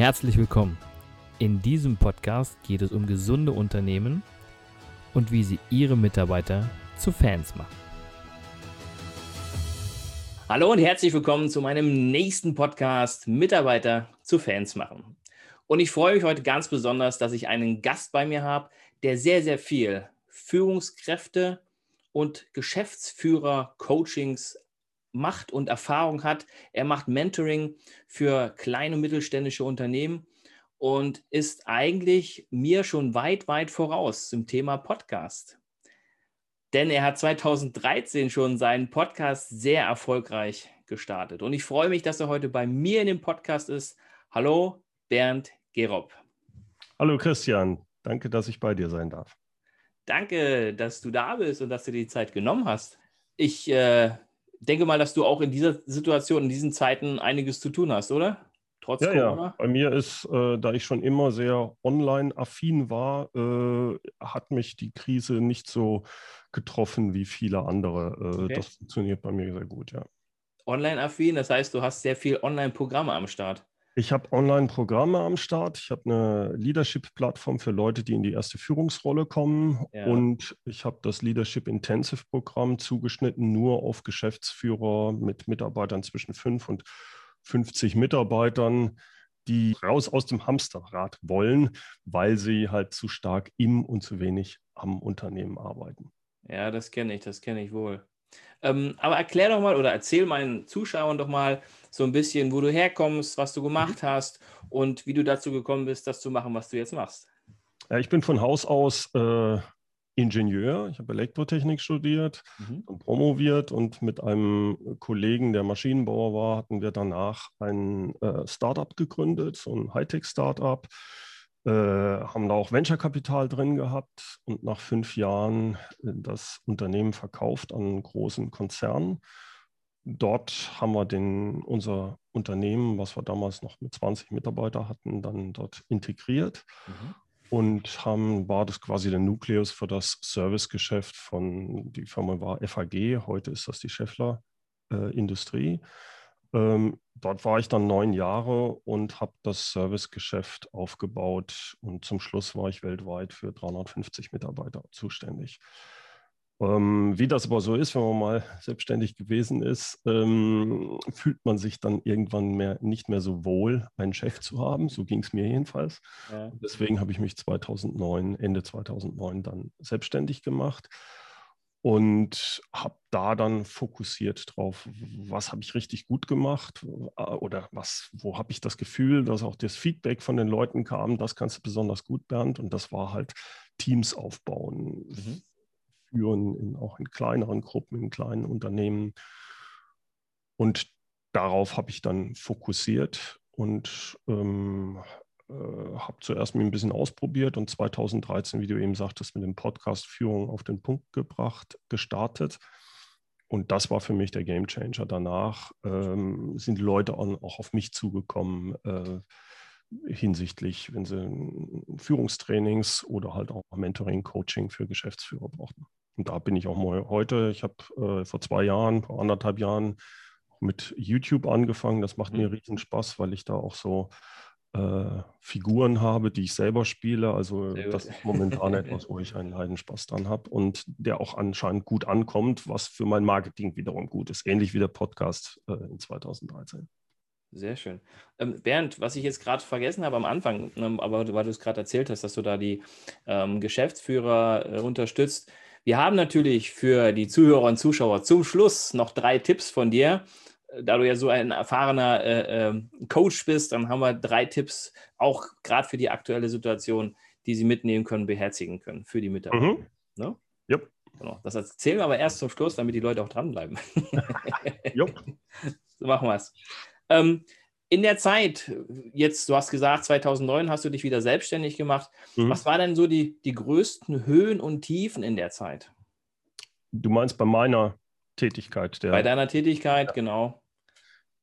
Herzlich willkommen. In diesem Podcast geht es um gesunde Unternehmen und wie sie ihre Mitarbeiter zu Fans machen. Hallo und herzlich willkommen zu meinem nächsten Podcast Mitarbeiter zu Fans machen. Und ich freue mich heute ganz besonders, dass ich einen Gast bei mir habe, der sehr, sehr viel Führungskräfte und Geschäftsführer-Coachings macht und Erfahrung hat. Er macht Mentoring für kleine und mittelständische Unternehmen und ist eigentlich mir schon weit, weit voraus zum Thema Podcast. Denn er hat 2013 schon seinen Podcast sehr erfolgreich gestartet. Und ich freue mich, dass er heute bei mir in dem Podcast ist. Hallo, Bernd Gerob. Hallo, Christian. Danke, dass ich bei dir sein darf. Danke, dass du da bist und dass du dir die Zeit genommen hast. Ich äh, denke mal, dass du auch in dieser Situation, in diesen Zeiten einiges zu tun hast, oder? Trotz ja, Corona? Ja. Bei mir ist, äh, da ich schon immer sehr online-affin war, äh, hat mich die Krise nicht so getroffen wie viele andere. Äh, okay. Das funktioniert bei mir sehr gut, ja. Online-affin, das heißt, du hast sehr viel Online-Programme am Start. Ich habe Online-Programme am Start. Ich habe eine Leadership-Plattform für Leute, die in die erste Führungsrolle kommen. Ja. Und ich habe das Leadership Intensive-Programm zugeschnitten nur auf Geschäftsführer mit Mitarbeitern zwischen 5 und 50 Mitarbeitern, die raus aus dem Hamsterrad wollen, weil sie halt zu stark im und zu wenig am Unternehmen arbeiten. Ja, das kenne ich, das kenne ich wohl. Ähm, aber erklär doch mal oder erzähl meinen Zuschauern doch mal so ein bisschen, wo du herkommst, was du gemacht mhm. hast und wie du dazu gekommen bist, das zu machen, was du jetzt machst. Ja, ich bin von Haus aus äh, Ingenieur. Ich habe Elektrotechnik studiert mhm. und promoviert und mit einem Kollegen, der Maschinenbauer war, hatten wir danach ein äh, Startup gegründet, so ein Hightech-Startup äh, haben da auch Venture-Kapital drin gehabt und nach fünf Jahren äh, das Unternehmen verkauft an einen großen Konzern. Dort haben wir den, unser Unternehmen, was wir damals noch mit 20 Mitarbeitern hatten, dann dort integriert mhm. und haben, war das quasi der Nukleus für das Servicegeschäft von, die Firma war FAG, heute ist das die Scheffler äh, Industrie. Ähm, dort war ich dann neun Jahre und habe das Servicegeschäft aufgebaut und zum Schluss war ich weltweit für 350 Mitarbeiter zuständig. Ähm, wie das aber so ist, wenn man mal selbstständig gewesen ist, ähm, fühlt man sich dann irgendwann mehr, nicht mehr so wohl, einen Chef zu haben. So ging es mir jedenfalls. Ja. Deswegen habe ich mich 2009, Ende 2009 dann selbstständig gemacht und habe da dann fokussiert drauf, was habe ich richtig gut gemacht oder was, wo habe ich das Gefühl, dass auch das Feedback von den Leuten kam, das kannst du besonders gut, Bernd. Und das war halt Teams aufbauen, mhm. führen, in, auch in kleineren Gruppen, in kleinen Unternehmen. Und darauf habe ich dann fokussiert und ähm, äh, habe zuerst mir ein bisschen ausprobiert und 2013, wie du eben sagtest, mit dem Podcast Führung auf den Punkt gebracht, gestartet. Und das war für mich der Game Changer. Danach ähm, sind die Leute auch auf mich zugekommen äh, hinsichtlich, wenn sie Führungstrainings oder halt auch Mentoring, Coaching für Geschäftsführer brauchten. Und da bin ich auch mal heute. Ich habe äh, vor zwei Jahren, vor anderthalb Jahren mit YouTube angefangen. Das macht mhm. mir riesen Spaß, weil ich da auch so äh, Figuren habe, die ich selber spiele. Also das ist momentan etwas, wo ich einen Leidenspaß dran habe und der auch anscheinend gut ankommt, was für mein Marketing wiederum gut ist. Ähnlich wie der Podcast äh, in 2013. Sehr schön. Ähm, Bernd, was ich jetzt gerade vergessen habe am Anfang, ähm, aber weil du es gerade erzählt hast, dass du da die ähm, Geschäftsführer äh, unterstützt. Wir haben natürlich für die Zuhörer und Zuschauer zum Schluss noch drei Tipps von dir, da du ja so ein erfahrener äh, äh, Coach bist, dann haben wir drei Tipps, auch gerade für die aktuelle Situation, die sie mitnehmen können, beherzigen können für die Mitarbeiter. Mhm. Ne? Yep. Genau. Das erzählen wir aber erst zum Schluss, damit die Leute auch dranbleiben. yep. So machen wir es. Ähm, in der Zeit, jetzt, du hast gesagt, 2009 hast du dich wieder selbstständig gemacht. Mhm. Was waren denn so die, die größten Höhen und Tiefen in der Zeit? Du meinst bei meiner Tätigkeit? Der, bei deiner Tätigkeit, genau.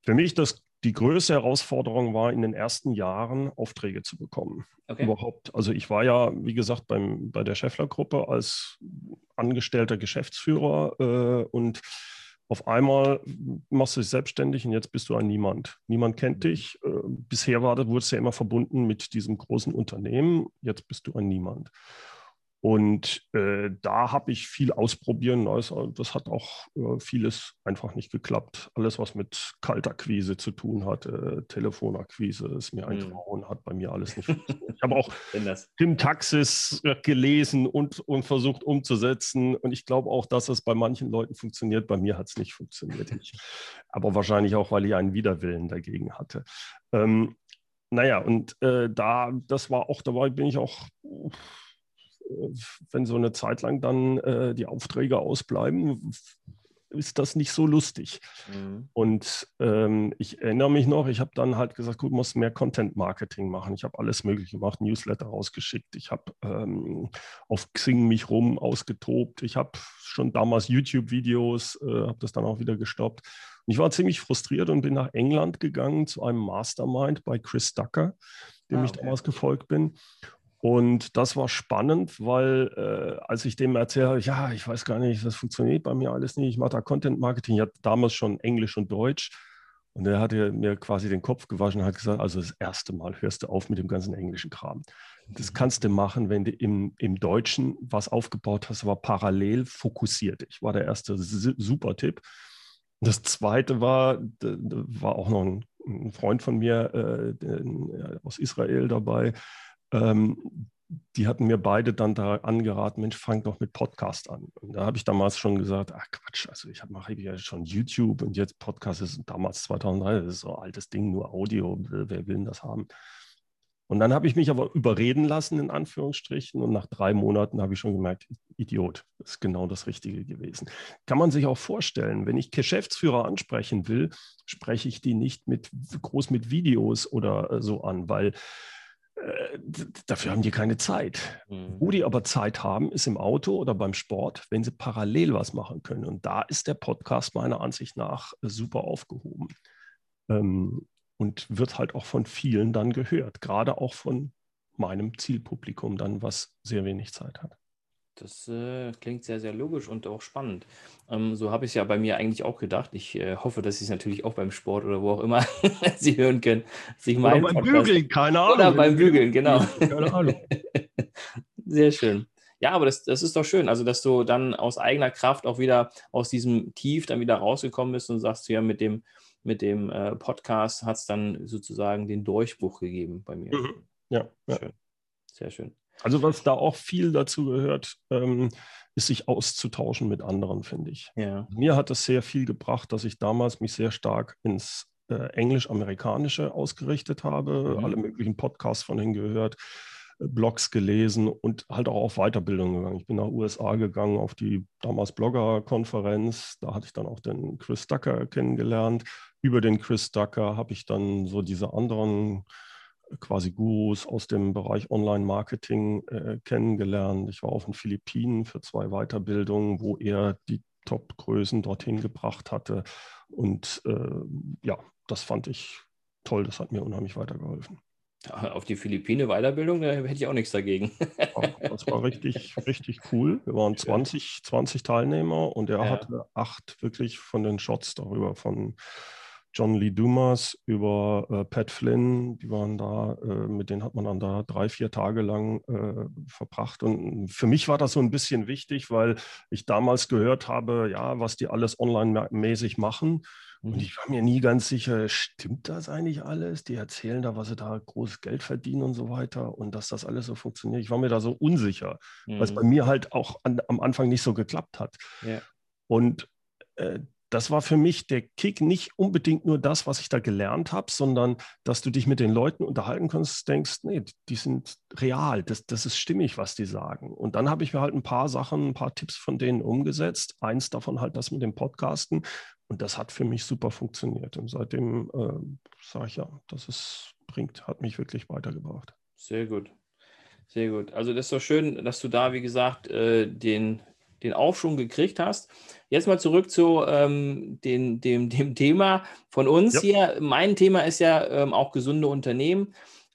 Für mich das die größte Herausforderung war, in den ersten Jahren Aufträge zu bekommen. Okay. Überhaupt. Also ich war ja, wie gesagt, beim, bei der Scheffler-Gruppe als angestellter Geschäftsführer äh, und auf einmal machst du dich selbstständig und jetzt bist du ein Niemand. Niemand kennt mhm. dich. Äh, bisher war, wurdest du ja immer verbunden mit diesem großen Unternehmen. Jetzt bist du ein Niemand. Und äh, da habe ich viel ausprobieren. Also das hat auch äh, vieles einfach nicht geklappt. Alles, was mit Kaltakquise zu tun hat, äh, Telefonakquise, ist mir ein hm. Traum, hat bei mir alles nicht funktioniert. Ich habe auch Tim Taxis gelesen und, und versucht umzusetzen. Und ich glaube auch, dass es bei manchen Leuten funktioniert. Bei mir hat es nicht funktioniert. Ich, aber wahrscheinlich auch, weil ich einen Widerwillen dagegen hatte. Ähm, naja, und äh, da, das war auch, dabei bin ich auch wenn so eine Zeit lang dann äh, die Aufträge ausbleiben, ist das nicht so lustig. Mhm. Und ähm, ich erinnere mich noch, ich habe dann halt gesagt, gut, muss mehr Content-Marketing machen. Ich habe alles Mögliche gemacht, Newsletter rausgeschickt. Ich habe ähm, auf Xing mich rum ausgetobt. Ich habe schon damals YouTube-Videos, äh, habe das dann auch wieder gestoppt. Und ich war ziemlich frustriert und bin nach England gegangen zu einem Mastermind bei Chris Ducker, dem ah, okay. ich damals gefolgt bin. Und das war spannend, weil äh, als ich dem erzählt habe, ja, ich weiß gar nicht, das funktioniert bei mir alles nicht, ich mache da Content Marketing, ich hatte damals schon Englisch und Deutsch. Und er hat mir quasi den Kopf gewaschen und hat gesagt, also das erste Mal hörst du auf mit dem ganzen englischen Kram. Das kannst du machen, wenn du im, im Deutschen was aufgebaut hast, aber parallel fokussiert dich. War der erste super Tipp. Das zweite war, war auch noch ein, ein Freund von mir äh, aus Israel dabei, ähm, die hatten mir beide dann da angeraten, Mensch, fang doch mit Podcast an. Und da habe ich damals schon gesagt, ach Quatsch, also ich mache ja schon YouTube und jetzt Podcast ist damals 2003, das ist so ein altes Ding, nur Audio, wer will denn das haben? Und dann habe ich mich aber überreden lassen, in Anführungsstrichen. Und nach drei Monaten habe ich schon gemerkt, Idiot, das ist genau das Richtige gewesen. Kann man sich auch vorstellen, wenn ich Geschäftsführer ansprechen will, spreche ich die nicht mit groß mit Videos oder äh, so an, weil äh, dafür haben die keine Zeit. Mhm. Wo die aber Zeit haben, ist im Auto oder beim Sport, wenn sie parallel was machen können. Und da ist der Podcast meiner Ansicht nach super aufgehoben. Ähm, und wird halt auch von vielen dann gehört, gerade auch von meinem Zielpublikum dann, was sehr wenig Zeit hat. Das äh, klingt sehr, sehr logisch und auch spannend. Ähm, so habe ich es ja bei mir eigentlich auch gedacht. Ich äh, hoffe, dass Sie es natürlich auch beim Sport oder wo auch immer Sie hören können. Sich oder beim Podcast Bügeln, keine Ahnung. Oder beim Bügeln, genau. Keine Ahnung. sehr schön. Ja, aber das, das ist doch schön. Also, dass du dann aus eigener Kraft auch wieder aus diesem Tief dann wieder rausgekommen bist und sagst, ja, mit dem, mit dem äh, Podcast hat es dann sozusagen den Durchbruch gegeben bei mir. Mhm. Ja, ja. Schön. Sehr schön. Also was da auch viel dazu gehört, ähm, ist sich auszutauschen mit anderen, finde ich. Ja. Mir hat es sehr viel gebracht, dass ich damals mich sehr stark ins äh, Englisch-Amerikanische ausgerichtet habe, mhm. alle möglichen Podcasts von ihnen gehört, äh, Blogs gelesen und halt auch auf Weiterbildung gegangen. Ich bin nach USA gegangen auf die damals Blogger-Konferenz. Da hatte ich dann auch den Chris Ducker kennengelernt. Über den Chris Ducker habe ich dann so diese anderen quasi Gurus aus dem Bereich Online-Marketing äh, kennengelernt. Ich war auf den Philippinen für zwei Weiterbildungen, wo er die Top-Größen dorthin gebracht hatte. Und äh, ja, das fand ich toll. Das hat mir unheimlich weitergeholfen. Auf die Philippine Weiterbildung, da hätte ich auch nichts dagegen. das war richtig, richtig cool. Wir waren 20, 20 Teilnehmer und er ja. hatte acht wirklich von den Shots darüber, von John Lee Dumas, über äh, Pat Flynn, die waren da, äh, mit denen hat man dann da drei, vier Tage lang äh, verbracht. Und für mich war das so ein bisschen wichtig, weil ich damals gehört habe, ja, was die alles online-mäßig machen. Und mhm. ich war mir nie ganz sicher, stimmt das eigentlich alles? Die erzählen da, was sie da großes Geld verdienen und so weiter und dass das alles so funktioniert. Ich war mir da so unsicher, mhm. weil es bei mir halt auch an, am Anfang nicht so geklappt hat. Ja. Und äh, das war für mich der Kick, nicht unbedingt nur das, was ich da gelernt habe, sondern dass du dich mit den Leuten unterhalten kannst, denkst, nee, die sind real, das, das ist stimmig, was die sagen. Und dann habe ich mir halt ein paar Sachen, ein paar Tipps von denen umgesetzt. Eins davon halt das mit dem Podcasten. Und das hat für mich super funktioniert. Und seitdem äh, sage ich ja, das ist, bringt, hat mich wirklich weitergebracht. Sehr gut. Sehr gut. Also das ist doch schön, dass du da, wie gesagt, äh, den den Aufschwung gekriegt hast. Jetzt mal zurück zu ähm, den, dem, dem Thema von uns ja. hier. Mein Thema ist ja ähm, auch gesunde Unternehmen.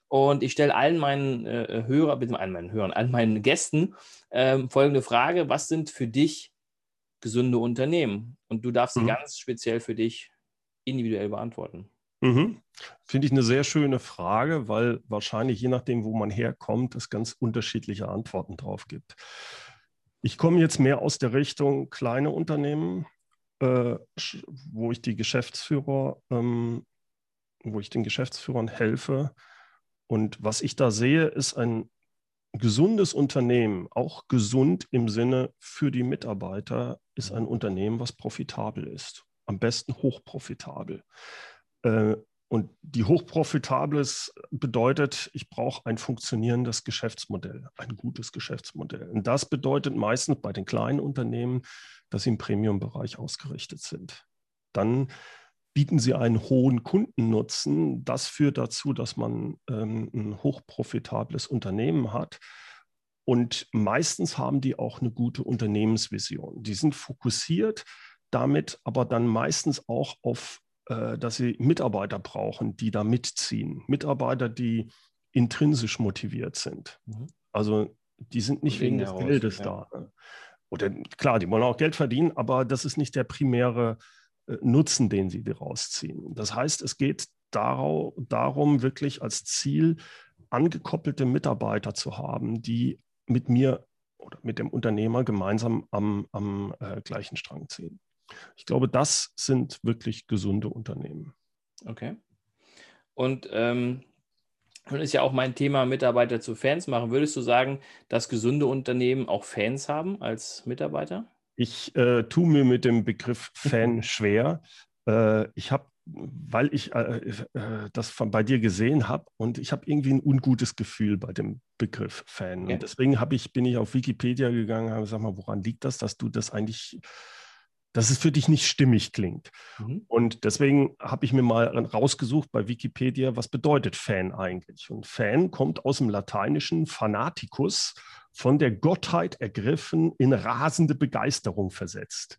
Und ich stelle allen meinen äh, Hörer, bitte allen meinen Hörern, allen meinen Gästen ähm, folgende Frage: Was sind für dich gesunde Unternehmen? Und du darfst sie mhm. ganz speziell für dich individuell beantworten. Mhm. Finde ich eine sehr schöne Frage, weil wahrscheinlich je nachdem, wo man herkommt, es ganz unterschiedliche Antworten drauf gibt. Ich komme jetzt mehr aus der Richtung kleine Unternehmen, äh, wo ich die Geschäftsführer, ähm, wo ich den Geschäftsführern helfe. Und was ich da sehe, ist ein gesundes Unternehmen, auch gesund im Sinne für die Mitarbeiter, ist ein Unternehmen, was profitabel ist. Am besten hochprofitabel. Äh, und die hochprofitables bedeutet, ich brauche ein funktionierendes Geschäftsmodell, ein gutes Geschäftsmodell. Und das bedeutet meistens bei den kleinen Unternehmen, dass sie im Premium-Bereich ausgerichtet sind. Dann bieten sie einen hohen Kundennutzen. Das führt dazu, dass man ähm, ein hochprofitables Unternehmen hat. Und meistens haben die auch eine gute Unternehmensvision. Die sind fokussiert damit aber dann meistens auch auf dass sie Mitarbeiter brauchen, die da mitziehen. Mitarbeiter, die intrinsisch motiviert sind. Mhm. Also die sind nicht wegen, wegen des Geldes ja. da. Oder klar, die wollen auch Geld verdienen, aber das ist nicht der primäre äh, Nutzen, den sie daraus ziehen. Das heißt, es geht darau, darum, wirklich als Ziel angekoppelte Mitarbeiter zu haben, die mit mir oder mit dem Unternehmer gemeinsam am, am äh, gleichen Strang ziehen. Ich glaube, das sind wirklich gesunde Unternehmen. Okay. Und ähm, nun ist ja auch mein Thema, Mitarbeiter zu Fans machen. Würdest du sagen, dass gesunde Unternehmen auch Fans haben als Mitarbeiter? Ich äh, tue mir mit dem Begriff Fan schwer. Äh, ich habe, weil ich äh, äh, das von, bei dir gesehen habe und ich habe irgendwie ein ungutes Gefühl bei dem Begriff Fan. Okay. Und deswegen ich, bin ich auf Wikipedia gegangen und habe gesagt, mal, woran liegt das, dass du das eigentlich dass es für dich nicht stimmig klingt. Mhm. Und deswegen habe ich mir mal rausgesucht bei Wikipedia, was bedeutet Fan eigentlich? Und Fan kommt aus dem lateinischen Fanaticus, von der Gottheit ergriffen, in rasende Begeisterung versetzt.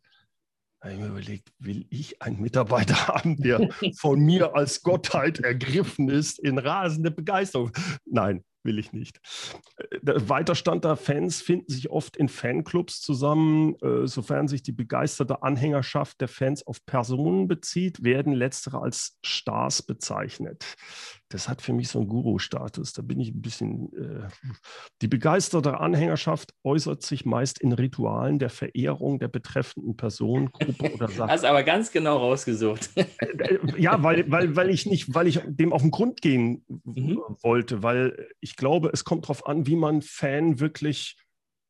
Da habe ich mir überlegt, will ich einen Mitarbeiter haben, der von mir als Gottheit ergriffen ist, in rasende Begeisterung? Nein, will ich nicht. Der äh, Weiterstand der Fans finden sich oft in Fanclubs zusammen. Äh, sofern sich die begeisterte Anhängerschaft der Fans auf Personen bezieht, werden letztere als Stars bezeichnet. Das hat für mich so einen Guru-Status. Da bin ich ein bisschen. Äh, die begeisterte Anhängerschaft äußert sich meist in Ritualen der Verehrung der betreffenden Person, Gruppe oder Sache. Hast aber ganz genau rausgesucht. ja, weil, weil, weil ich nicht, weil ich dem auf den Grund gehen mhm. wollte, weil ich ich glaube, es kommt darauf an, wie man Fan wirklich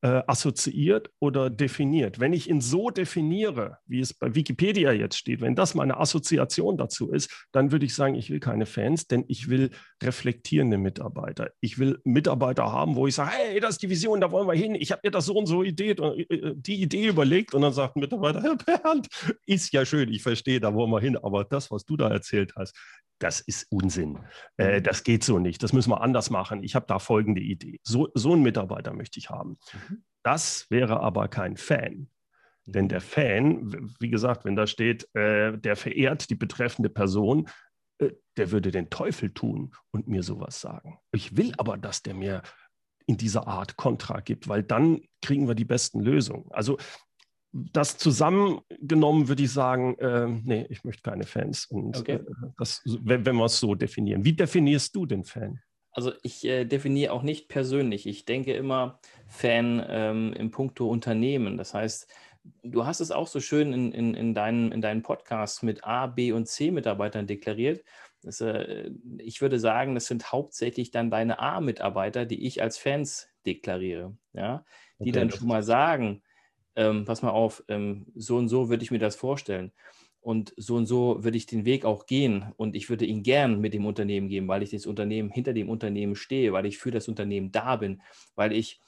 äh, assoziiert oder definiert. Wenn ich ihn so definiere, wie es bei Wikipedia jetzt steht, wenn das meine Assoziation dazu ist, dann würde ich sagen, ich will keine Fans, denn ich will reflektierende Mitarbeiter. Ich will Mitarbeiter haben, wo ich sage, hey, das ist die Vision, da wollen wir hin. Ich habe mir das so und so Idee, äh, die Idee überlegt und dann sagt ein Mitarbeiter, Herr Bernd, ist ja schön, ich verstehe, da wollen wir hin, aber das, was du da erzählt hast, das ist Unsinn. Äh, mhm. das geht so nicht. Das müssen wir anders machen. Ich habe da folgende Idee. So, so einen Mitarbeiter möchte ich haben. Mhm. Das wäre aber kein Fan. Denn der. Fan, wie gesagt, wenn da steht, äh, der verehrt die betreffende Person, äh, der würde den Teufel tun und mir sowas sagen. Ich will aber, dass der mir in dieser Art Kontra gibt, weil dann kriegen wir die besten Lösungen. Also das zusammengenommen würde ich sagen, äh, nee, ich möchte keine Fans. Und okay. äh, das, wenn, wenn wir es so definieren. Wie definierst du den Fan? Also ich äh, definiere auch nicht persönlich. Ich denke immer Fan ähm, im Punkto Unternehmen. Das heißt, du hast es auch so schön in, in, in, deinen, in deinen Podcasts mit A, B und C Mitarbeitern deklariert. Das, äh, ich würde sagen, das sind hauptsächlich dann deine A-Mitarbeiter, die ich als Fans deklariere. Ja? Die okay, dann schon mal sagen, ähm, pass mal auf, ähm, so und so würde ich mir das vorstellen. Und so und so würde ich den Weg auch gehen. Und ich würde ihn gern mit dem Unternehmen gehen, weil ich das Unternehmen hinter dem Unternehmen stehe, weil ich für das Unternehmen da bin, weil ich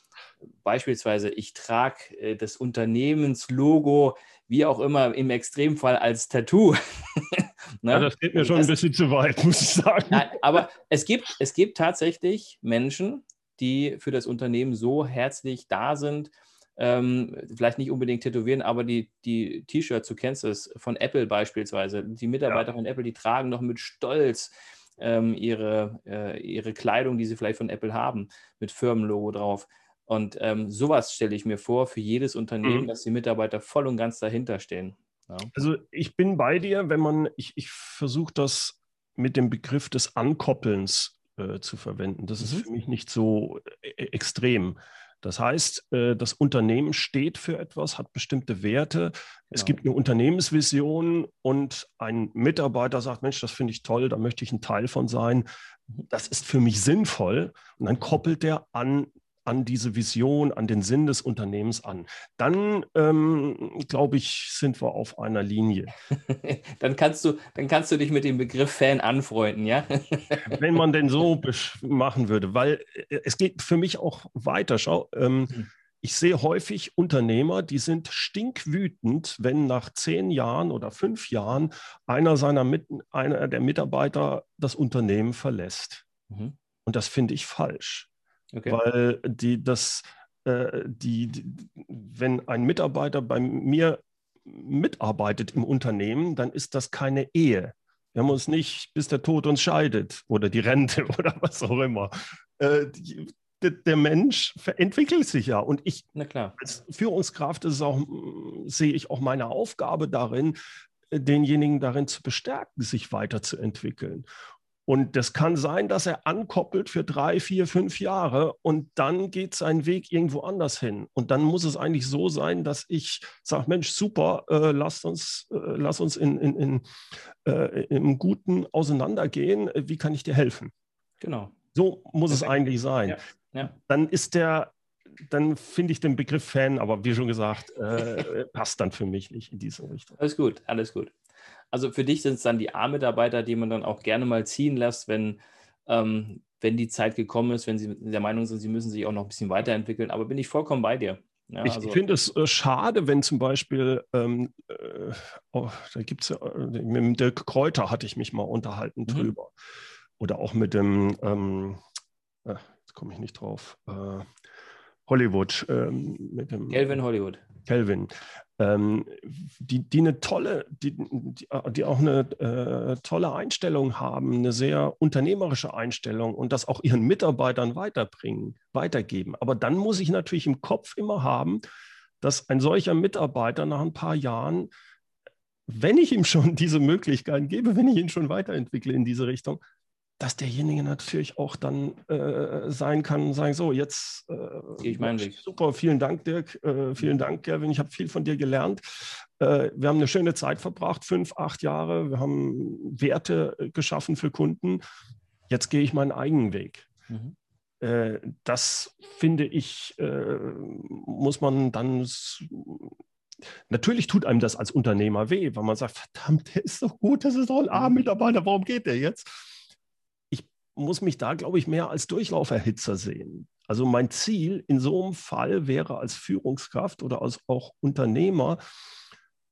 beispielsweise, ich trage äh, das Unternehmenslogo, wie auch immer, im Extremfall als Tattoo. ne? Ja, das geht mir schon das, ein bisschen zu weit, muss ich sagen. Nein, aber es gibt, es gibt tatsächlich Menschen, die für das Unternehmen so herzlich da sind, ähm, vielleicht nicht unbedingt tätowieren, aber die, die T-Shirts, du kennst es, von Apple beispielsweise, die Mitarbeiter ja. von Apple, die tragen noch mit Stolz ähm, ihre, äh, ihre Kleidung, die sie vielleicht von Apple haben, mit Firmenlogo drauf. Und ähm, sowas stelle ich mir vor für jedes Unternehmen, mhm. dass die Mitarbeiter voll und ganz dahinter stehen. Ja. Also ich bin bei dir, wenn man, ich, ich versuche das mit dem Begriff des Ankoppelns äh, zu verwenden. Das mhm. ist für mich nicht so äh, extrem. Das heißt, äh, das Unternehmen steht für etwas, hat bestimmte Werte. Genau. Es gibt eine Unternehmensvision und ein Mitarbeiter sagt, Mensch, das finde ich toll, da möchte ich ein Teil von sein. Das ist für mich sinnvoll. Und dann koppelt der an an diese Vision, an den Sinn des Unternehmens an. Dann, ähm, glaube ich, sind wir auf einer Linie. dann, kannst du, dann kannst du dich mit dem Begriff Fan anfreunden, ja? Wenn man denn so machen würde, weil äh, es geht für mich auch weiter. Schau, ähm, hm. ich sehe häufig Unternehmer, die sind stinkwütend, wenn nach zehn Jahren oder fünf Jahren einer seiner Mit einer der Mitarbeiter das Unternehmen verlässt. Mhm. Und das finde ich falsch. Okay. Weil die, das, äh, die, die, wenn ein Mitarbeiter bei mir mitarbeitet im Unternehmen, dann ist das keine Ehe. Wir haben uns nicht, bis der Tod uns scheidet oder die Rente oder was auch immer. Äh, die, der Mensch entwickelt sich ja. Und ich als Führungskraft ist auch, sehe ich auch meine Aufgabe darin, denjenigen darin zu bestärken, sich weiterzuentwickeln. Und das kann sein, dass er ankoppelt für drei, vier, fünf Jahre und dann geht sein Weg irgendwo anders hin. Und dann muss es eigentlich so sein, dass ich sage, Mensch, super, äh, lasst uns, äh, lass uns in, in, in, äh, im Guten auseinandergehen. Wie kann ich dir helfen? Genau. So muss Perfekt. es eigentlich sein. Ja. Ja. Dann ist der, dann finde ich den Begriff Fan, aber wie schon gesagt, äh, passt dann für mich nicht in diese Richtung. Alles gut, alles gut. Also für dich sind es dann die A-Mitarbeiter, die man dann auch gerne mal ziehen lässt, wenn, ähm, wenn die Zeit gekommen ist, wenn sie der Meinung sind, sie müssen sich auch noch ein bisschen weiterentwickeln. Aber bin ich vollkommen bei dir. Ja, ich also, finde es äh, schade, wenn zum Beispiel, ähm, äh, oh, da gibt es ja, äh, mit Dirk Kräuter hatte ich mich mal unterhalten mhm. drüber. Oder auch mit dem, ähm, äh, jetzt komme ich nicht drauf, äh, Hollywood. Ähm, mit dem, Kelvin Hollywood. Kelvin ähm, die, die eine tolle, die, die auch eine äh, tolle Einstellung haben, eine sehr unternehmerische Einstellung und das auch ihren Mitarbeitern weiterbringen, weitergeben. Aber dann muss ich natürlich im Kopf immer haben, dass ein solcher Mitarbeiter nach ein paar Jahren, wenn ich ihm schon diese Möglichkeiten gebe, wenn ich ihn schon weiterentwickle in diese Richtung, dass derjenige natürlich auch dann äh, sein kann und sagen, so, jetzt äh, ich Weg. super, vielen Dank, Dirk, äh, vielen Dank, Kevin, ich habe viel von dir gelernt. Äh, wir haben eine schöne Zeit verbracht, fünf, acht Jahre, wir haben Werte äh, geschaffen für Kunden. Jetzt gehe ich meinen eigenen Weg. Mhm. Äh, das finde ich, muss man dann Natürlich tut einem das als Unternehmer weh, weil man sagt, verdammt, der ist so gut, das ist doch ein A-Mitarbeiter, warum geht der jetzt? Muss mich da, glaube ich, mehr als Durchlauferhitzer sehen. Also mein Ziel in so einem Fall wäre als Führungskraft oder als auch Unternehmer,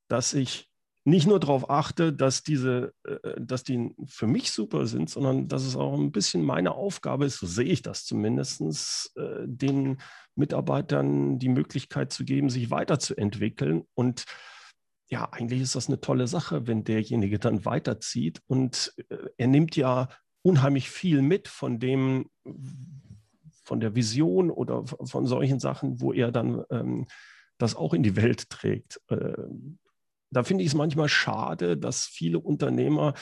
dass ich nicht nur darauf achte, dass diese, äh, dass die für mich super sind, sondern dass es auch ein bisschen meine Aufgabe ist, so sehe ich das zumindest, äh, den Mitarbeitern die Möglichkeit zu geben, sich weiterzuentwickeln. Und ja, eigentlich ist das eine tolle Sache, wenn derjenige dann weiterzieht. Und äh, er nimmt ja unheimlich viel mit von dem, von der Vision oder von solchen Sachen, wo er dann ähm, das auch in die Welt trägt. Äh, da finde ich es manchmal schade, dass viele Unternehmer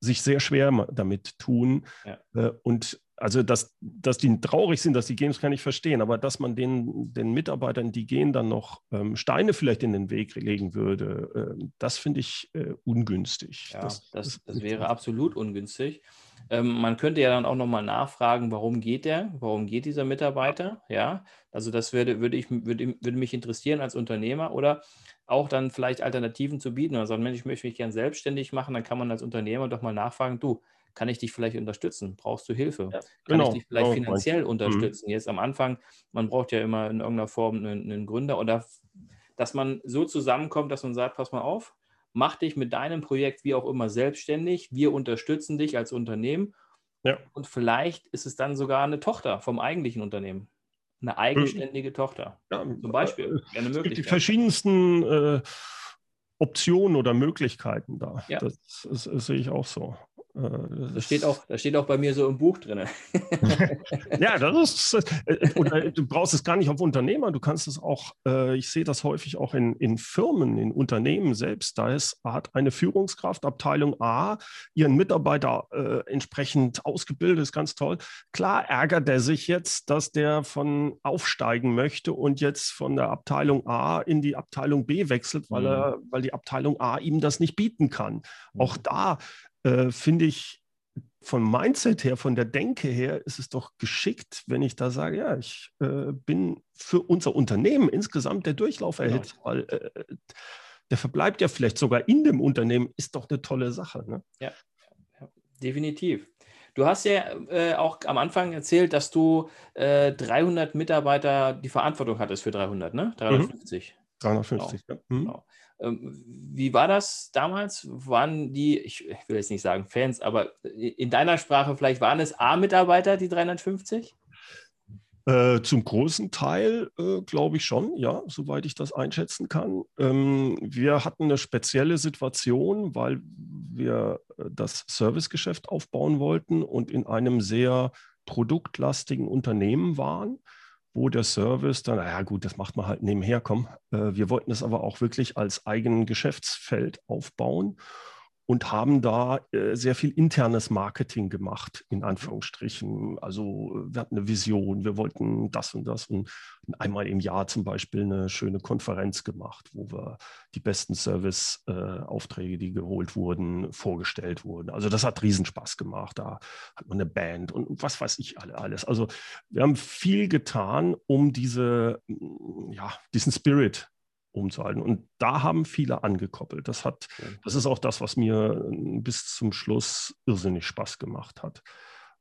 sich sehr schwer damit tun ja. äh, und also, dass, dass die traurig sind, dass die gehen, das kann ich verstehen, aber dass man den, den Mitarbeitern, die gehen, dann noch ähm, Steine vielleicht in den Weg legen würde, äh, das finde ich äh, ungünstig. Ja, das, das, das wäre absolut ungünstig. Ähm, man könnte ja dann auch nochmal nachfragen, warum geht der? Warum geht dieser Mitarbeiter? Ja, also das würde, würde, ich, würde, würde mich interessieren als Unternehmer oder auch dann vielleicht Alternativen zu bieten. Sagen, Mensch, ich möchte mich gern selbstständig machen, dann kann man als Unternehmer doch mal nachfragen, du, kann ich dich vielleicht unterstützen? Brauchst du Hilfe? Ja, kann genau, ich dich vielleicht genau, finanziell mhm. unterstützen? Mhm. Jetzt am Anfang, man braucht ja immer in irgendeiner Form einen, einen, Gründer oder dass man so zusammenkommt, dass man sagt, pass mal auf, mach dich mit deinem Projekt wie auch immer selbstständig, wir unterstützen dich als Unternehmen ja. und vielleicht ist es dann sogar eine Tochter vom eigentlichen Unternehmen. Eine mhm. eigenständige mhm. Tochter. Ja, zum Beispiel. Äh, eine es gibt die verschiedensten äh, Optionen oder Möglichkeiten da. Ja. Das, das, das, sehe ich auch so. Äh, das, steht auch, das steht auch bei mir so im Buch drin. ja, das ist, äh, du brauchst es gar nicht auf Unternehmer, du kannst es auch, ich sehe das häufig auch in, in Firmen, in Unternehmen selbst. Da ist, hat eine Führungskraft, Abteilung A, ihren Mitarbeiter äh, entsprechend ausgebildet, ist ganz toll. Klar ärgert er sich jetzt, dass der von aufsteigen möchte und jetzt von der Abteilung A in die Abteilung B wechselt, weil, mhm. er, weil die Abteilung A ihm das nicht bieten kann. Mhm. Auch da äh, finde ich, vom Mindset her, von der Denke her, ist es doch geschickt, wenn ich da sage, ja, ich äh, bin für unser Unternehmen insgesamt der Durchlauferhitzer, genau. weil äh, der verbleibt ja vielleicht sogar in dem Unternehmen, ist doch eine tolle Sache. Ne? Ja, ja, definitiv. Du hast ja äh, auch am Anfang erzählt, dass du äh, 300 Mitarbeiter die Verantwortung hattest für 300, ne? 350. Mhm. 350, genau. ja. Mhm. Genau. Ähm, wie war das damals? Waren die, ich, will jetzt nicht sagen Fans, aber in deiner Sprache vielleicht waren es A-Mitarbeiter, die 350? Äh, zum großen Teil äh, glaube ich schon, ja, soweit ich das einschätzen kann. Ähm, wir hatten eine spezielle Situation, weil wir äh, das Servicegeschäft aufbauen wollten und in einem sehr produktlastigen Unternehmen waren wo der Service dann, naja gut, das macht man halt nebenher, komm. Äh, wir wollten es aber auch wirklich als eigenen Geschäftsfeld aufbauen und haben da äh, sehr viel internes Marketing gemacht, in Anführungsstrichen. Also wir hatten eine Vision, wir wollten das und das und einmal im Jahr zum Beispiel eine schöne Konferenz gemacht, wo wir die besten Service-Aufträge, äh, die geholt wurden, vorgestellt wurden. Also das hat Riesenspaß gemacht. Da hat man eine Band und was weiß ich alle alles. Also wir haben viel getan, um diese, ja, diesen Spirit umzuhalten. Und da haben viele angekoppelt. Das hat, das ist auch das, was mir äh, bis zum Schluss irrsinnig Spaß gemacht hat.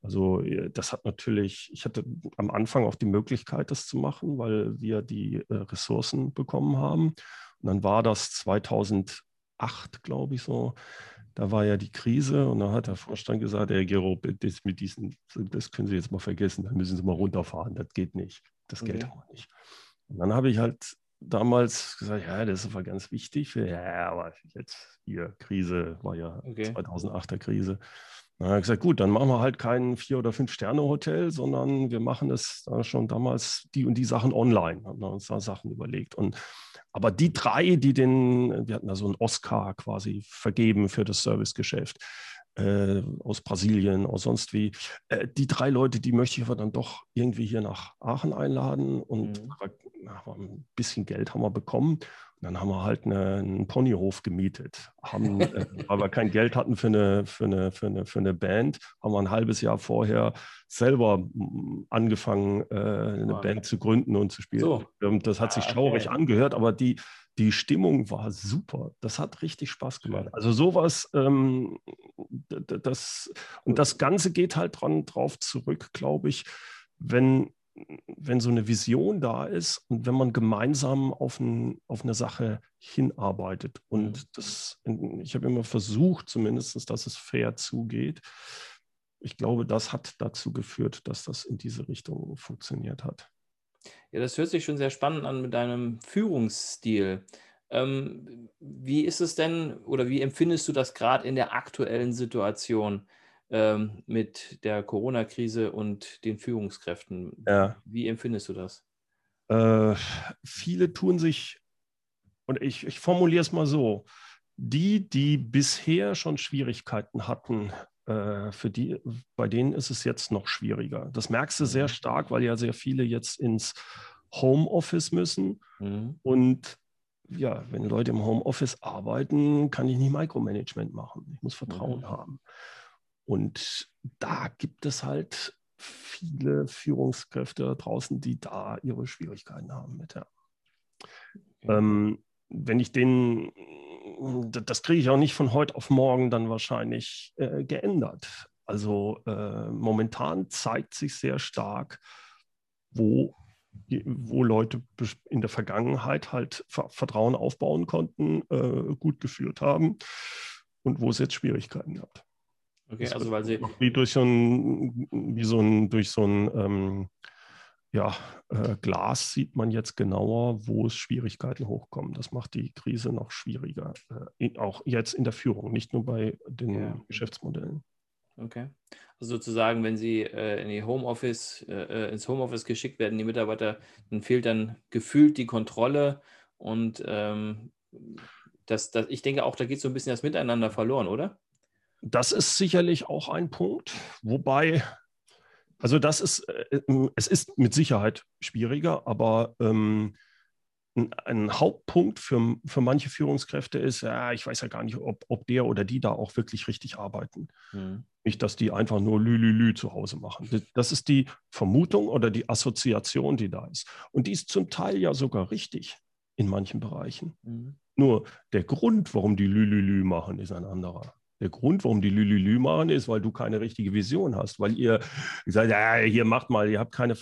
Also äh, das hat natürlich, ich hatte am Anfang auch die Möglichkeit, das zu machen, weil wir die äh, Ressourcen bekommen haben. Und dann war das 2008, glaube ich so. Da war ja die Krise und da hat der Vorstand gesagt, Herr Gero, das, mit diesen, das können Sie jetzt mal vergessen, da müssen Sie mal runterfahren, das geht nicht. Das okay. Geld haben wir nicht. Und dann habe ich halt damals gesagt, ja, das ist aber ganz wichtig. Ja, aber jetzt hier Krise, war ja okay. 2008er Krise. Dann habe ich gesagt, gut, dann machen wir halt kein Vier- oder Fünf-Sterne-Hotel, sondern wir machen es da schon damals die und die Sachen online. Haben wir uns da Sachen überlegt. Und, aber die drei, die den, wir hatten da so einen Oscar quasi vergeben für das Servicegeschäft, äh, aus Brasilien, aus sonst wie. Äh, die drei Leute, die möchte ich aber dann doch irgendwie hier nach Aachen einladen und mhm. ein bisschen Geld haben wir bekommen. Und dann haben wir halt eine, einen Ponyhof gemietet. Haben, äh, weil wir kein Geld hatten für eine, für, eine, für, eine, für eine Band, haben wir ein halbes Jahr vorher selber angefangen, äh, eine oh, Band zu gründen und zu spielen. So. Das hat sich ah, schaurig okay. angehört, aber die, die Stimmung war super. Das hat richtig Spaß gemacht. Also sowas, ähm, das, und das Ganze geht halt dran drauf zurück, glaube ich, wenn, wenn so eine Vision da ist und wenn man gemeinsam auf, ein, auf eine Sache hinarbeitet. Und das, ich habe immer versucht, zumindest, dass es fair zugeht. Ich glaube, das hat dazu geführt, dass das in diese Richtung funktioniert hat. Ja, das hört sich schon sehr spannend an mit deinem Führungsstil. Ähm, wie ist es denn oder wie empfindest du das gerade in der aktuellen Situation ähm, mit der Corona-Krise und den Führungskräften? Ja. Wie empfindest du das? Äh, viele tun sich, und ich, ich formuliere es mal so, die, die bisher schon Schwierigkeiten hatten, äh, für die, bei denen ist es jetzt noch schwieriger. Das merkst du sehr mhm. stark, weil ja sehr viele jetzt ins Homeoffice müssen. Mhm. Und ja, wenn Leute im Homeoffice arbeiten, kann ich nicht Micromanagement machen. Ich muss Vertrauen mhm. haben. Und da gibt es halt viele Führungskräfte draußen, die da ihre Schwierigkeiten haben mit. Ja. Ähm, wenn ich den das kriege ich auch nicht von heute auf morgen dann wahrscheinlich äh, geändert. Also äh, momentan zeigt sich sehr stark, wo, wo Leute in der Vergangenheit halt Vertrauen aufbauen konnten, äh, gut geführt haben und wo es jetzt Schwierigkeiten gab. Okay, also weil sie. Wie durch so ein, wie so ein, durch so ein ähm, ja, äh, Glas sieht man jetzt genauer, wo es Schwierigkeiten hochkommen. Das macht die Krise noch schwieriger, äh, auch jetzt in der Führung, nicht nur bei den ja. Geschäftsmodellen. Okay. Also sozusagen, wenn sie äh, in die Homeoffice, äh, ins Homeoffice geschickt werden, die Mitarbeiter, dann fehlt dann gefühlt die Kontrolle und ähm, das, das, ich denke auch, da geht so ein bisschen das Miteinander verloren, oder? Das ist sicherlich auch ein Punkt, wobei, also das ist, äh, es ist mit Sicherheit schwieriger, aber ähm, ein, ein, Hauptpunkt für, für manche Führungskräfte ist, ja, ich weiß ja gar nicht, ob, ob der oder die da auch wirklich richtig arbeiten. Mhm. Nicht, dass die einfach nur Lü-Lü-Lü zu Hause machen. Das ist die Vermutung oder die Assoziation, die da ist. Und die ist zum Teil ja sogar richtig in manchen Bereichen. Mhm. Nur der Grund, warum die Lü-Lü-Lü machen, ist ein anderer. Der Grund, warum die Lülülü machen, ist, weil du keine richtige Vision hast, weil ihr sagt, ja, hier macht mal, ihr habt keine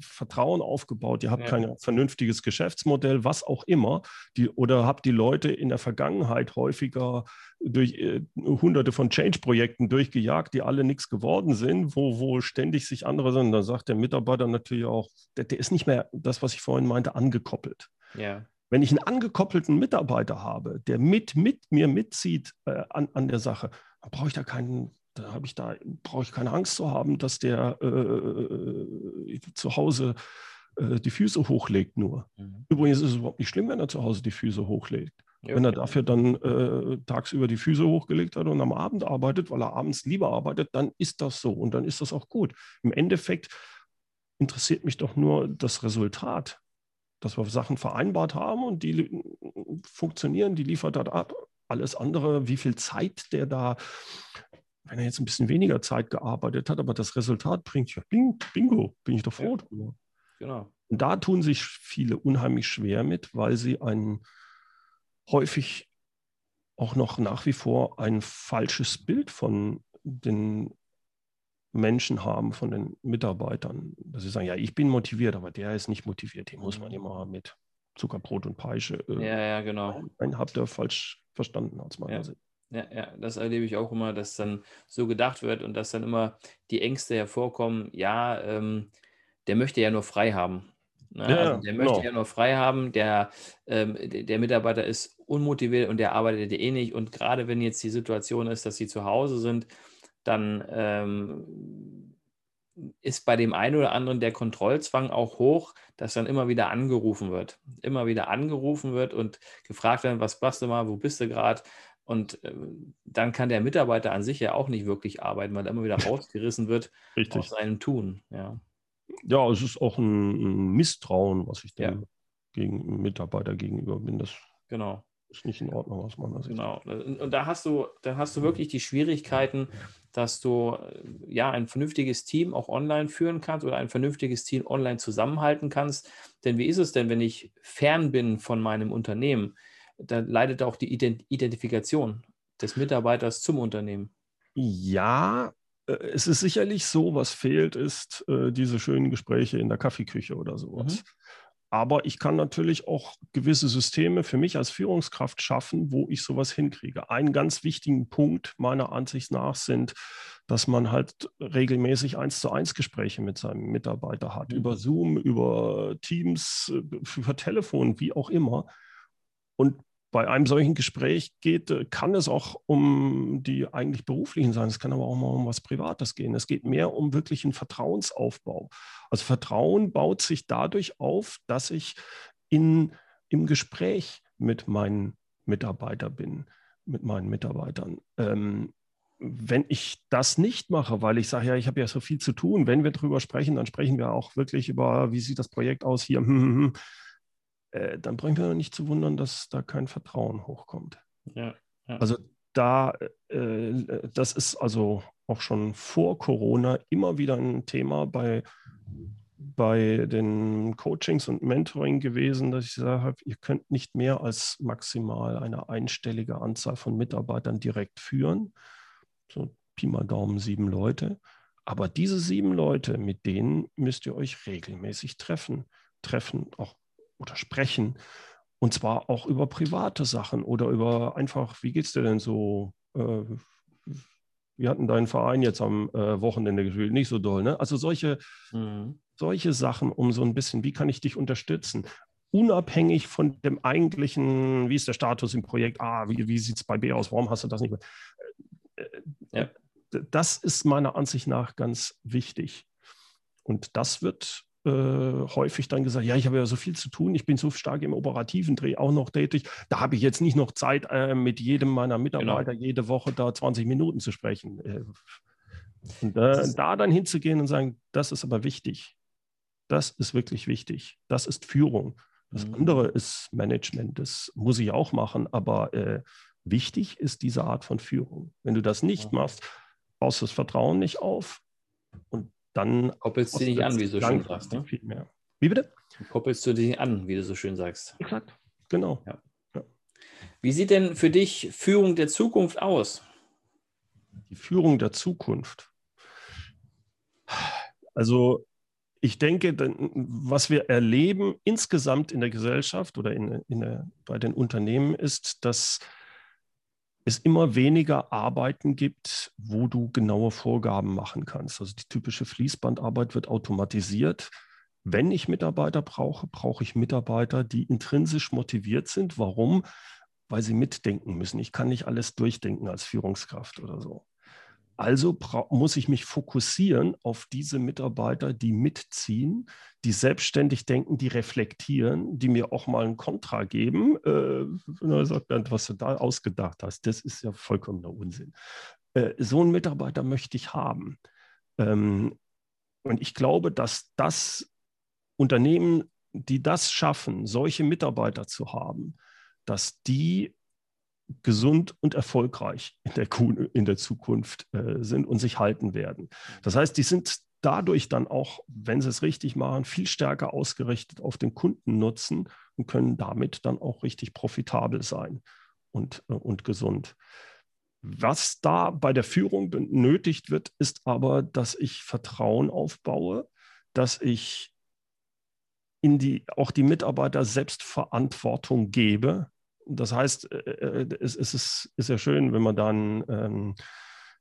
Vertrauen aufgebaut, ihr habt ja. kein vernünftiges Geschäftsmodell, was auch immer, die, oder habt die Leute in der Vergangenheit häufiger durch äh, hunderte von Change-Projekten durchgejagt, die alle nichts geworden sind, wo, wo ständig sich andere sind. Da sagt der Mitarbeiter natürlich auch, der, der ist nicht mehr das, was ich vorhin meinte, angekoppelt. Ja. Wenn ich einen angekoppelten Mitarbeiter habe, der mit, mit mir mitzieht äh, an, an der Sache, dann brauche ich da keinen, da habe ich da, brauche ich keine Angst zu haben, dass der äh, zu Hause äh, die Füße hochlegt nur. Mhm. Übrigens ist es überhaupt nicht schlimm, wenn er zu Hause die Füße hochlegt. Ja, wenn er dafür dann äh, tagsüber die Füße hochgelegt hat und am Abend arbeitet, weil er abends lieber arbeitet, dann ist das so und dann ist das auch gut. Im Endeffekt interessiert mich doch nur das Resultat dass wir Sachen vereinbart haben und die funktionieren, die liefert er ab. Alles andere, wie viel Zeit der da, wenn er jetzt ein bisschen weniger Zeit gearbeitet hat, aber das Resultat bringt ja Bingo, bin ich doch froh ja, drüber. Genau. Und da tun sich viele unheimlich schwer mit, weil sie ein häufig auch noch nach wie vor ein falsches Bild von den Menschen haben, von den Mitarbeitern, dass sie sagen, ja, ich bin motiviert, aber der ist nicht motiviert, den muss man mhm. immer mit Zuckerbrot und Peitsche. Äh, ja, ja, genau. Einen habt ihr falsch verstanden aus meiner ja. Sicht. Ja, ja, das erlebe ich auch immer, dass dann so gedacht wird und dass dann immer die Ängste hervorkommen, ja, ähm, der möchte ja nur frei haben. Ne? Ja, also der möchte genau. ja nur frei haben, der, ähm, der Mitarbeiter ist unmotiviert und der arbeitet eh nicht. Und gerade wenn jetzt die Situation ist, dass sie zu Hause sind, dann ähm, ist bei dem einen oder anderen der Kontrollzwang auch hoch, dass dann immer wieder angerufen wird. Immer wieder angerufen wird und gefragt wird, was machst du mal, wo bist du gerade? Und äh, dann kann der Mitarbeiter an sich ja auch nicht wirklich arbeiten, weil er immer wieder rausgerissen wird Richtig. aus seinem Tun. Ja. ja, es ist auch ein, ein Misstrauen, was ich dem ja. gegen Mitarbeiter gegenüber bin. Das genau ist nicht in Ordnung aus meiner Sicht. Genau. Und da hast du, da hast du wirklich die Schwierigkeiten, dass du äh, ja ein vernünftiges Team auch online führen kannst oder ein vernünftiges Team online zusammenhalten kannst. Denn wie ist es denn, wenn ich fern bin von meinem Unternehmen? Da leidet auch die Identifikation des Mitarbeiters zum Unternehmen. Ja, äh, es ist sicherlich so, was fehlt, ist äh, diese schönen Gespräche in der Kaffeeküche oder sowas. Mhm. Aber ich kann natürlich auch gewisse Systeme für mich als Führungskraft schaffen, wo ich sowas hinkriege. Einen ganz wichtigen Punkt meiner Ansicht nach sind, dass man halt regelmäßig eins zu eins Gespräche mit seinem Mitarbeiter hat, mhm. über Zoom, über Teams, äh, über Telefon, wie auch immer. Und bei einem solchen Gespräch geht, äh, kann es auch um die eigentlich beruflichen sein. Es kann aber auch mal um was Privates gehen. Es geht mehr um wirklich einen Vertrauensaufbau. Also Vertrauen baut sich dadurch auf, dass ich in, im Gespräch mit meinen Mitarbeitern bin, mit meinen Mitarbeitern. Ähm, wenn ich das nicht mache, weil ich sage, ja, ich habe ja so viel zu tun, wenn wir darüber sprechen, dann sprechen wir auch wirklich über, wie sieht das Projekt aus hier, äh, dann bringen wir nicht zu wundern, dass da kein Vertrauen hochkommt. Ja, ja. Also da, äh, das ist also auch schon vor Corona immer wieder ein Thema bei, bei den Coachings und Mentoring gewesen, dass ich gesagt habe, ihr könnt nicht mehr als maximal eine einstellige Anzahl von Mitarbeitern direkt führen. So Pi mal Daumen sieben Leute. Aber diese sieben Leute, mit denen müsst ihr euch regelmäßig treffen. Treffen, auch oder sprechen. Und zwar auch über private Sachen oder über einfach, wie geht es dir denn so? Äh, wir hatten deinen Verein jetzt am äh, Wochenende gespielt, nicht so doll, ne? Also solche, mhm. solche Sachen, um so ein bisschen, wie kann ich dich unterstützen? Unabhängig von dem eigentlichen, wie ist der Status im Projekt? Ah, wie, wie sieht es bei B aus? Warum hast du das nicht mehr? Äh, äh, ja das ist meiner Ansicht nach ganz wichtig. Und das wird äh, häufig dann gesagt, ja, ich habe ja so viel zu tun, ich bin so stark im operativen Dreh auch noch tätig, da habe ich jetzt nicht noch Zeit, äh, mit jedem meiner Mitarbeiter genau. jede Woche da 20 Minuten zu sprechen. Äh, und da dann hinzugehen und sagen, das ist aber wichtig. Das ist wirklich wichtig. Das ist Führung. Das mhm. andere ist Management. Das muss ich auch machen. Aber äh, wichtig ist diese Art von Führung. Wenn du das nicht machst, baust du das Vertrauen nicht auf. Und dann. Koppelst du dich an, wie du so schön sagst. Ne? Viel mehr. Wie bitte? Koppelst du dich an, wie du so schön sagst. Exakt. Genau. Ja. Ja. Wie sieht denn für dich Führung der Zukunft aus? Die Führung der Zukunft. Also ich denke, was wir erleben insgesamt in der Gesellschaft oder in, in der, bei den Unternehmen ist, dass es immer weniger Arbeiten gibt, wo du genaue Vorgaben machen kannst. Also die typische Fließbandarbeit wird automatisiert. Wenn ich Mitarbeiter brauche, brauche ich Mitarbeiter, die intrinsisch motiviert sind. Warum? Weil sie mitdenken müssen. Ich kann nicht alles durchdenken als Führungskraft oder so. Also muss ich mich fokussieren auf diese Mitarbeiter, die mitziehen, die selbstständig denken, die reflektieren, die mir auch mal ein Kontra geben. Äh, was du da ausgedacht hast, das ist ja vollkommener Unsinn. Äh, so einen Mitarbeiter möchte ich haben. Ähm, und ich glaube, dass das Unternehmen, die das schaffen, solche Mitarbeiter zu haben, dass die gesund und erfolgreich in der, in der Zukunft äh, sind und sich halten werden. Das heißt, die sind dadurch dann auch, wenn sie es richtig machen, viel stärker ausgerichtet auf den Kundennutzen und können damit dann auch richtig profitabel sein und, äh, und gesund. Was da bei der Führung benötigt wird, ist aber, dass ich Vertrauen aufbaue, dass ich in die, auch die Mitarbeiter Selbstverantwortung gebe, das heißt, äh, äh, es, es ist, ist ja schön, wenn man dann ähm,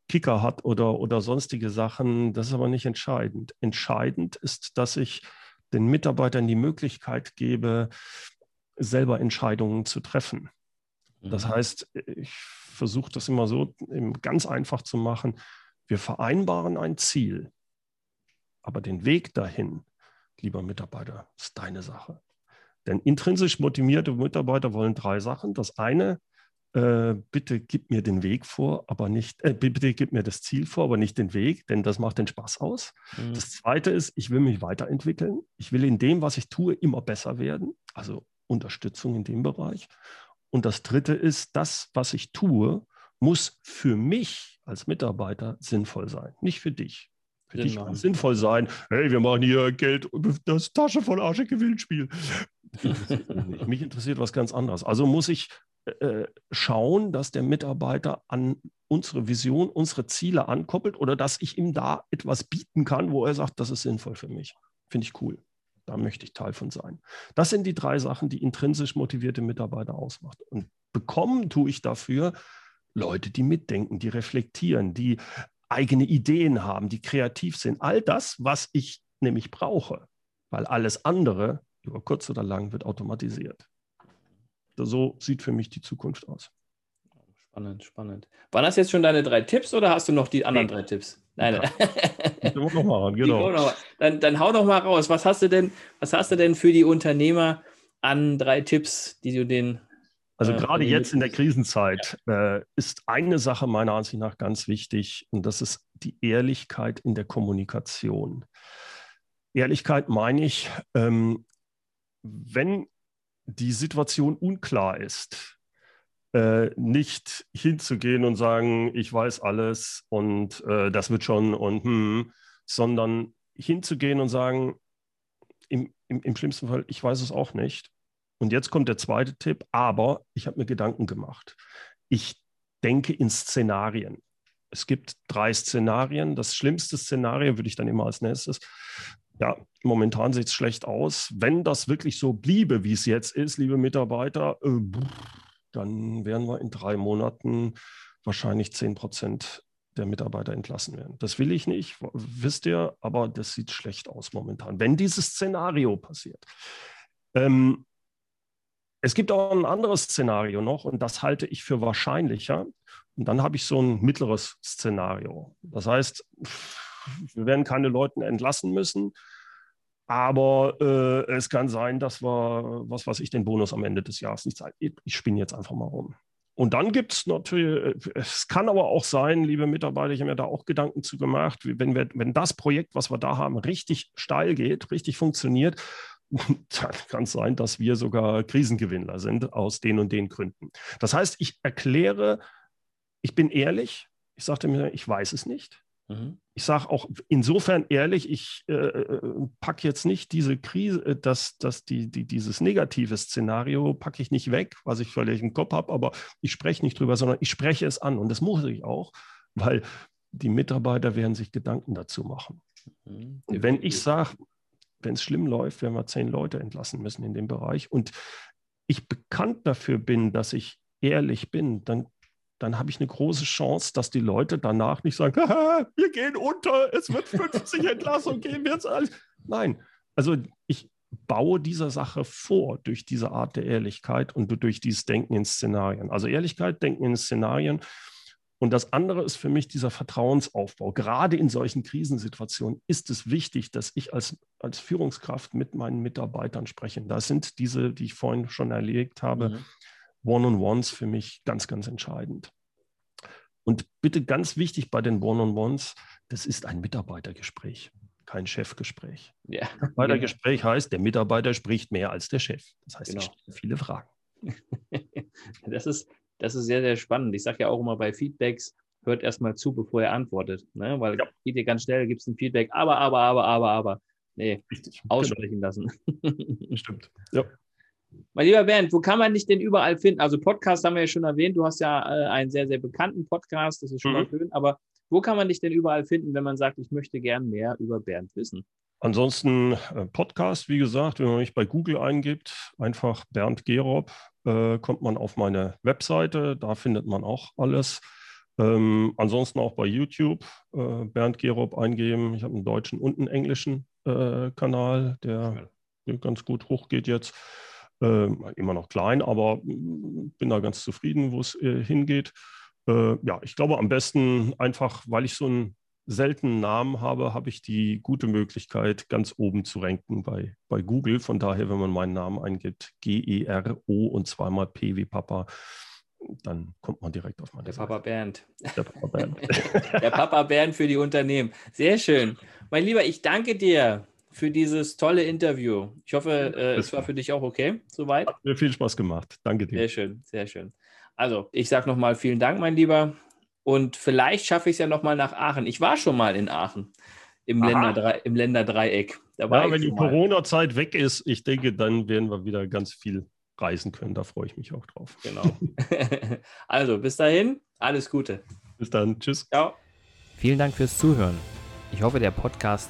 Kicker hat oder, oder sonstige Sachen. Das ist aber nicht entscheidend. Entscheidend ist, dass ich den Mitarbeitern die Möglichkeit gebe, selber Entscheidungen zu treffen. Das mhm. heißt, ich versuche das immer so ganz einfach zu machen. Wir vereinbaren ein Ziel, aber den Weg dahin, lieber Mitarbeiter, ist deine Sache. Denn intrinsisch motivierte Mitarbeiter wollen drei Sachen. Das eine, äh, bitte gib mir den Weg vor, aber nicht, äh, bitte gib mir das Ziel vor, aber nicht den Weg, denn das macht den Spaß aus. Mhm. Das zweite ist, ich will mich weiterentwickeln. Ich will in dem, was ich tue, immer besser werden. Also Unterstützung in dem Bereich. Und das dritte ist, das, was ich tue, muss für mich als Mitarbeiter sinnvoll sein, nicht für dich. Für Sinn dich kann es sinnvoll sein. Hey, wir machen hier Geld, das Tasche voll Asche Mich interessiert was ganz anderes. Also muss ich äh, schauen, dass der Mitarbeiter an unsere Vision, unsere Ziele ankoppelt oder dass ich ihm da etwas bieten kann, wo er sagt, das ist sinnvoll für mich. Finde ich cool. Da möchte ich Teil von sein. Das sind die drei Sachen, die intrinsisch motivierte Mitarbeiter ausmacht. Und bekommen tue ich dafür Leute, die mitdenken, die reflektieren, die eigene Ideen haben, die kreativ sind. All das, was ich nämlich brauche, weil alles andere über kurz oder lang wird automatisiert. So sieht für mich die Zukunft aus. Spannend, spannend. Waren das jetzt schon deine drei Tipps oder hast du noch die anderen drei Tipps? Nein. Ja. noch mal ran, genau. Noch Dann, dann hau doch mal raus. Was hast du denn, was hast du denn für die Unternehmer an drei Tipps, die du den also äh, gerade jetzt in der Krisenzeit äh, ist eine Sache meiner Ansicht nach ganz wichtig und das ist die Ehrlichkeit in der Kommunikation. Ehrlichkeit meine ich, ähm, wenn die Situation unklar ist, äh, nicht hinzugehen und sagen, ich weiß alles und äh, das wird schon und hm, sondern hinzugehen und sagen, im, im, im schlimmsten Fall, ich weiß es auch nicht. Und jetzt kommt der zweite Tipp, aber ich habe mir Gedanken gemacht. Ich denke in Szenarien. Es gibt drei Szenarien. Das schlimmste Szenario würde ich dann immer als nächstes ja, momentan sieht es schlecht aus. Wenn das wirklich so bliebe, wie es jetzt ist, liebe Mitarbeiter, äh, dann werden wir in drei Monaten wahrscheinlich 10 Prozent der Mitarbeiter entlassen werden. Das will ich nicht, wisst ihr, aber das sieht schlecht aus momentan, wenn dieses Szenario passiert. Ähm, Es gibt auch ein anderes Szenario noch und das halte ich für wahrscheinlicher. Und dann habe ich so ein mittleres Szenario. Das heißt, wir werden keine Leute entlassen müssen, aber äh, es kann sein, dass wir, was weiß ich, den Bonus am Ende des Jahres nicht zahlen. Ich spinne jetzt einfach mal rum. Und dann gibt es natürlich, es kann aber auch sein, liebe Mitarbeiter, ich habe mir da auch Gedanken zu gemacht, wenn, wir, wenn das Projekt, was wir da haben, richtig steil geht, richtig funktioniert, dann kann es sein, dass wir sogar Krisengewinner sind aus den und den Gründen. Das heißt, ich erkläre, ich bin ehrlich, ich sagte mir, ich weiß es nicht. Mhm. Ich sage auch insofern ehrlich, ich äh, äh packe jetzt nicht diese Krise, äh, dass, dass die, die, dieses negative Szenario packe ich nicht weg, was ich völlig im Kopf habe, aber ich spreche nicht drüber, sondern ich spreche es an. Und das muss ich auch, weil die Mitarbeiter werden sich Gedanken dazu machen. Mhm. Wenn ich sage, wenn es schlimm läuft, werden wir zehn Leute entlassen müssen in dem Bereich und ich bekannt dafür bin, dass ich ehrlich bin, dann dann habe ich eine große Chance, dass die Leute danach nicht sagen, wir gehen unter, es wird 50 Entlassungen geben, jetzt alles. Nein, also ich baue dieser Sache vor durch diese Art der Ehrlichkeit und durch dieses Denken in Szenarien. Also Ehrlichkeit, Denken in Szenarien. Und das andere ist für mich dieser Vertrauensaufbau. Gerade in solchen Krisensituationen ist es wichtig, dass ich als, als Führungskraft mit meinen Mitarbeitern spreche. Das sind diese, die ich vorhin schon erlegt habe, mhm. One-on-Ones für mich ganz, ganz entscheidend. Und bitte ganz wichtig bei den One-on-Ones, das ist ein Mitarbeitergespräch, kein Chefgespräch. Ja. Mitarbeitergespräch heißt, der Mitarbeiter spricht mehr als der Chef. Das heißt, genau. ich stelle viele Fragen. das, ist, das ist sehr, sehr spannend. Ich sage ja auch immer bei Feedbacks, hört erstmal zu, bevor er antwortet. Ne? Weil ja. geht dir ganz schnell, gibt es ein Feedback, aber, aber, aber, aber, aber. Nee, Richtig. aussprechen genau. lassen. Stimmt. Ja. Mein lieber Bernd, wo kann man dich denn überall finden? Also Podcast haben wir ja schon erwähnt. Du hast ja äh, einen sehr, sehr bekannten Podcast. Das ist schon mhm. mal schön. Aber wo kann man dich denn überall finden, wenn man sagt, ich möchte gern mehr über Bernd wissen? Ansonsten äh, Podcast, wie gesagt, wenn man mich bei Google eingibt, einfach Bernd Gerob, äh, kommt man auf meine Webseite. Da findet man auch alles. Ähm, ansonsten auch bei YouTube äh, Bernd Gerob eingeben. Ich habe einen deutschen und einen englischen äh, Kanal, der, der ganz gut hochgeht jetzt. Äh, immer noch klein, aber bin da ganz zufrieden, wo es äh, hingeht. Äh, ja, ich glaube am besten einfach, weil ich so einen seltenen Namen habe, habe ich die gute Möglichkeit, ganz oben zu ranken bei, bei Google. Von daher, wenn man meinen Namen eingibt, G-E-R-O und zweimal P wie Papa, dann kommt man direkt auf meine Der Seite. Papa Bernd. Der Papa Bernd. Der Papa Bernd für die Unternehmen. Sehr schön. Mein Lieber, ich danke dir für dieses tolle Interview. Ich hoffe, äh, es war für dich auch okay, soweit. Hat mir viel Spaß gemacht. Danke dir. Sehr schön, sehr schön. Also, ich sage nochmal vielen Dank, mein Lieber. Und vielleicht schaffe ich es ja nochmal nach Aachen. Ich war schon mal in Aachen im, Länderdre im Länderdreieck. Da ja, wenn die Corona-Zeit weg ist, ich denke, dann werden wir wieder ganz viel reisen können. Da freue ich mich auch drauf. Genau. also, bis dahin, alles Gute. Bis dann. Tschüss. Ciao. Vielen Dank fürs Zuhören. Ich hoffe, der Podcast